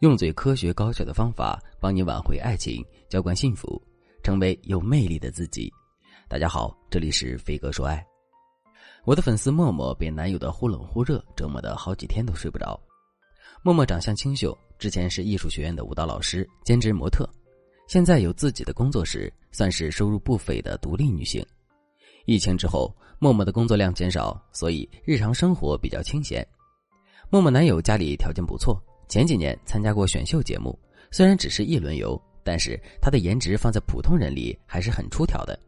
用最科学高效的方法帮你挽回爱情，浇灌幸福，成为有魅力的自己。大家好，这里是飞哥说爱。我的粉丝默默被男友的忽冷忽热折磨的好几天都睡不着。默默长相清秀，之前是艺术学院的舞蹈老师，兼职模特，现在有自己的工作室，算是收入不菲的独立女性。疫情之后，默默的工作量减少，所以日常生活比较清闲。默默男友家里条件不错。前几年参加过选秀节目，虽然只是一轮游，但是他的颜值放在普通人里还是很出挑的。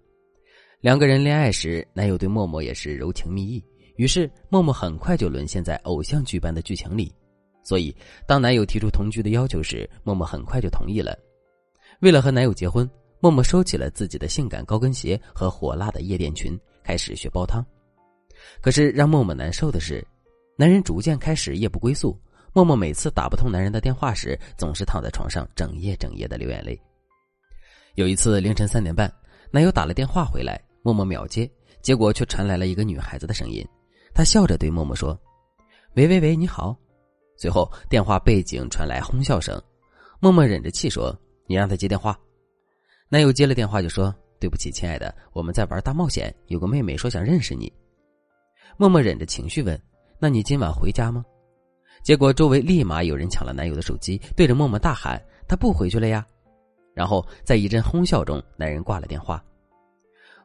两个人恋爱时，男友对默默也是柔情蜜意，于是默默很快就沦陷在偶像剧般的剧情里。所以，当男友提出同居的要求时，默默很快就同意了。为了和男友结婚，默默收起了自己的性感高跟鞋和火辣的夜店裙，开始学煲汤。可是让默默难受的是，男人逐渐开始夜不归宿。默默每次打不通男人的电话时，总是躺在床上整夜整夜的流眼泪。有一次凌晨三点半，男友打了电话回来，默默秒接，结果却传来了一个女孩子的声音。她笑着对默默说：“喂喂喂，你好。”随后电话背景传来哄笑声，默默忍着气说：“你让他接电话。”男友接了电话就说：“对不起，亲爱的，我们在玩大冒险，有个妹妹说想认识你。”默默忍着情绪问：“那你今晚回家吗？”结果周围立马有人抢了男友的手机，对着默默大喊：“他不回去了呀！”然后在一阵哄笑中，男人挂了电话。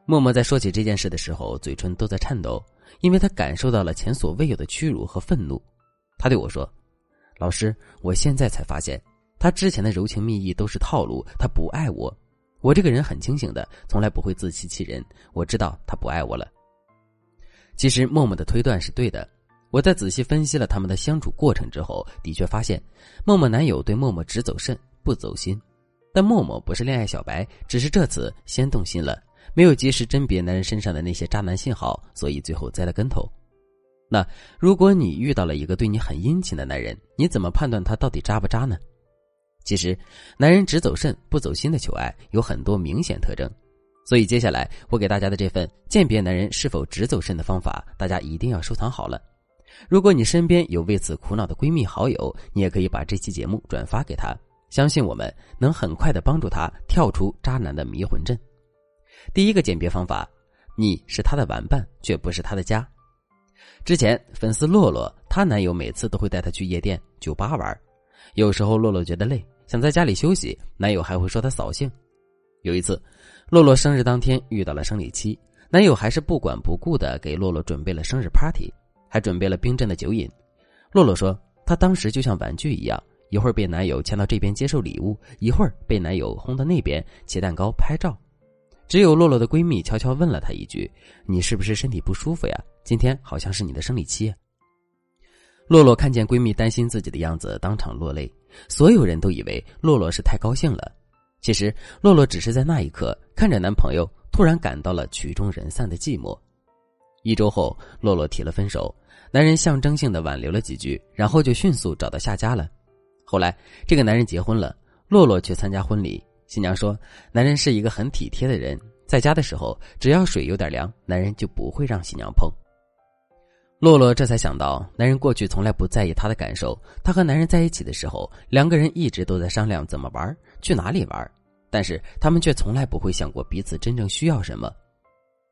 默默在说起这件事的时候，嘴唇都在颤抖，因为他感受到了前所未有的屈辱和愤怒。他对我说：“老师，我现在才发现，他之前的柔情蜜意都是套路，他不爱我。我这个人很清醒的，从来不会自欺欺人。我知道他不爱我了。”其实默默的推断是对的。我在仔细分析了他们的相处过程之后，的确发现，默默男友对默默只走肾不走心，但默默不是恋爱小白，只是这次先动心了，没有及时甄别男人身上的那些渣男信号，所以最后栽了跟头。那如果你遇到了一个对你很殷勤的男人，你怎么判断他到底渣不渣呢？其实，男人只走肾不走心的求爱有很多明显特征，所以接下来我给大家的这份鉴别男人是否只走肾的方法，大家一定要收藏好了。如果你身边有为此苦恼的闺蜜好友，你也可以把这期节目转发给她，相信我们能很快的帮助她跳出渣男的迷魂阵。第一个鉴别方法，你是他的玩伴，却不是他的家。之前粉丝洛洛，她男友每次都会带她去夜店、酒吧玩，有时候洛洛觉得累，想在家里休息，男友还会说她扫兴。有一次，洛洛生日当天遇到了生理期，男友还是不管不顾的给洛洛准备了生日 party。还准备了冰镇的酒饮，洛洛说，她当时就像玩具一样，一会儿被男友牵到这边接受礼物，一会儿被男友轰到那边切蛋糕拍照。只有洛洛的闺蜜悄悄问了她一句：“你是不是身体不舒服呀？今天好像是你的生理期。”洛洛看见闺蜜担心自己的样子，当场落泪。所有人都以为洛洛是太高兴了，其实洛洛只是在那一刻看着男朋友，突然感到了曲终人散的寂寞。一周后，洛洛提了分手，男人象征性的挽留了几句，然后就迅速找到下家了。后来，这个男人结婚了，洛洛去参加婚礼。新娘说，男人是一个很体贴的人，在家的时候，只要水有点凉，男人就不会让新娘碰。洛洛这才想到，男人过去从来不在意她的感受。她和男人在一起的时候，两个人一直都在商量怎么玩，去哪里玩，但是他们却从来不会想过彼此真正需要什么。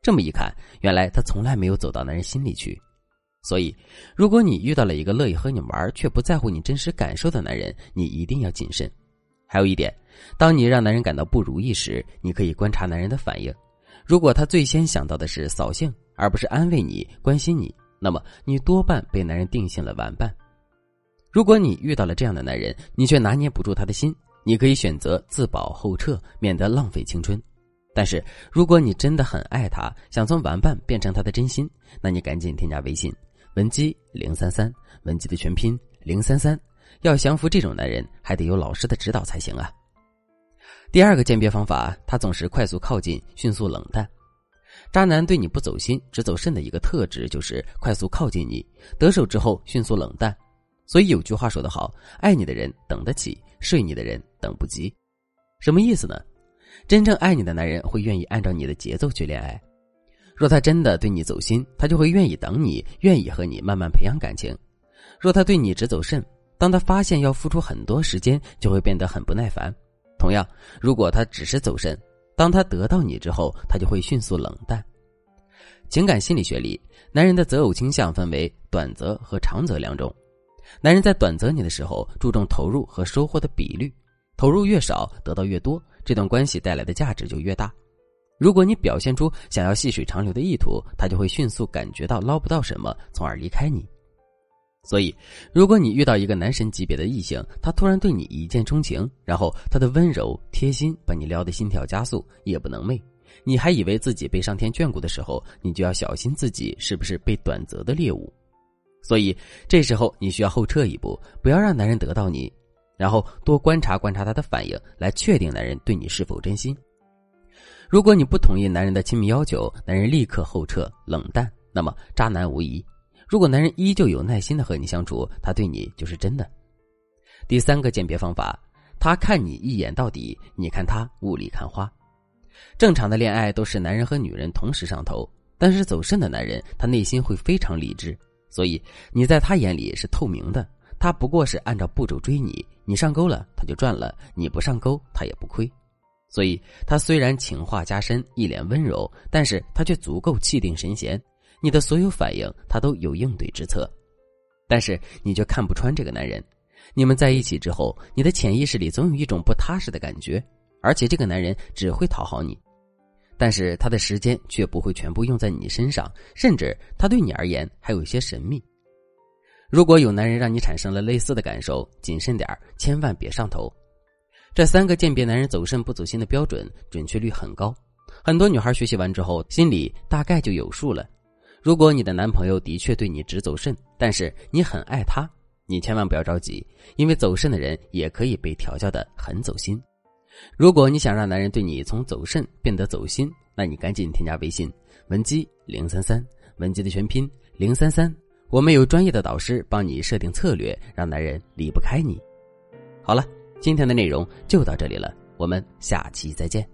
这么一看，原来他从来没有走到男人心里去。所以，如果你遇到了一个乐意和你玩却不在乎你真实感受的男人，你一定要谨慎。还有一点，当你让男人感到不如意时，你可以观察男人的反应。如果他最先想到的是扫兴，而不是安慰你、关心你，那么你多半被男人定性了玩伴。如果你遇到了这样的男人，你却拿捏不住他的心，你可以选择自保后撤，免得浪费青春。但是，如果你真的很爱他，想从玩伴变成他的真心，那你赶紧添加微信文姬零三三，文姬的全拼零三三。要降服这种男人，还得有老师的指导才行啊。第二个鉴别方法，他总是快速靠近，迅速冷淡。渣男对你不走心，只走肾的一个特质就是快速靠近你，得手之后迅速冷淡。所以有句话说得好：爱你的人等得起，睡你的人等不及。什么意思呢？真正爱你的男人会愿意按照你的节奏去恋爱，若他真的对你走心，他就会愿意等你，愿意和你慢慢培养感情；若他对你只走肾，当他发现要付出很多时间，就会变得很不耐烦。同样，如果他只是走肾，当他得到你之后，他就会迅速冷淡。情感心理学里，男人的择偶倾向分为短择和长择两种。男人在短择你的时候，注重投入和收获的比率，投入越少，得到越多，这段关系带来的价值就越大。如果你表现出想要细水长流的意图，他就会迅速感觉到捞不到什么，从而离开你。所以，如果你遇到一个男神级别的异性，他突然对你一见钟情，然后他的温柔贴心把你撩得心跳加速，夜不能寐，你还以为自己被上天眷顾的时候，你就要小心自己是不是被短择的猎物。所以，这时候你需要后撤一步，不要让男人得到你，然后多观察观察他的反应，来确定男人对你是否真心。如果你不同意男人的亲密要求，男人立刻后撤冷淡，那么渣男无疑。如果男人依旧有耐心的和你相处，他对你就是真的。第三个鉴别方法，他看你一眼到底，你看他雾里看花。正常的恋爱都是男人和女人同时上头，但是走肾的男人，他内心会非常理智，所以你在他眼里是透明的。他不过是按照步骤追你，你上钩了他就赚了，你不上钩他也不亏。所以他虽然情话加深，一脸温柔，但是他却足够气定神闲。你的所有反应，他都有应对之策，但是你却看不穿这个男人。你们在一起之后，你的潜意识里总有一种不踏实的感觉，而且这个男人只会讨好你，但是他的时间却不会全部用在你身上，甚至他对你而言还有一些神秘。如果有男人让你产生了类似的感受，谨慎点千万别上头。这三个鉴别男人走肾不走心的标准，准确率很高，很多女孩学习完之后，心里大概就有数了。如果你的男朋友的确对你只走肾，但是你很爱他，你千万不要着急，因为走肾的人也可以被调教的很走心。如果你想让男人对你从走肾变得走心，那你赶紧添加微信文姬零三三，文姬的全拼零三三，我们有专业的导师帮你设定策略，让男人离不开你。好了，今天的内容就到这里了，我们下期再见。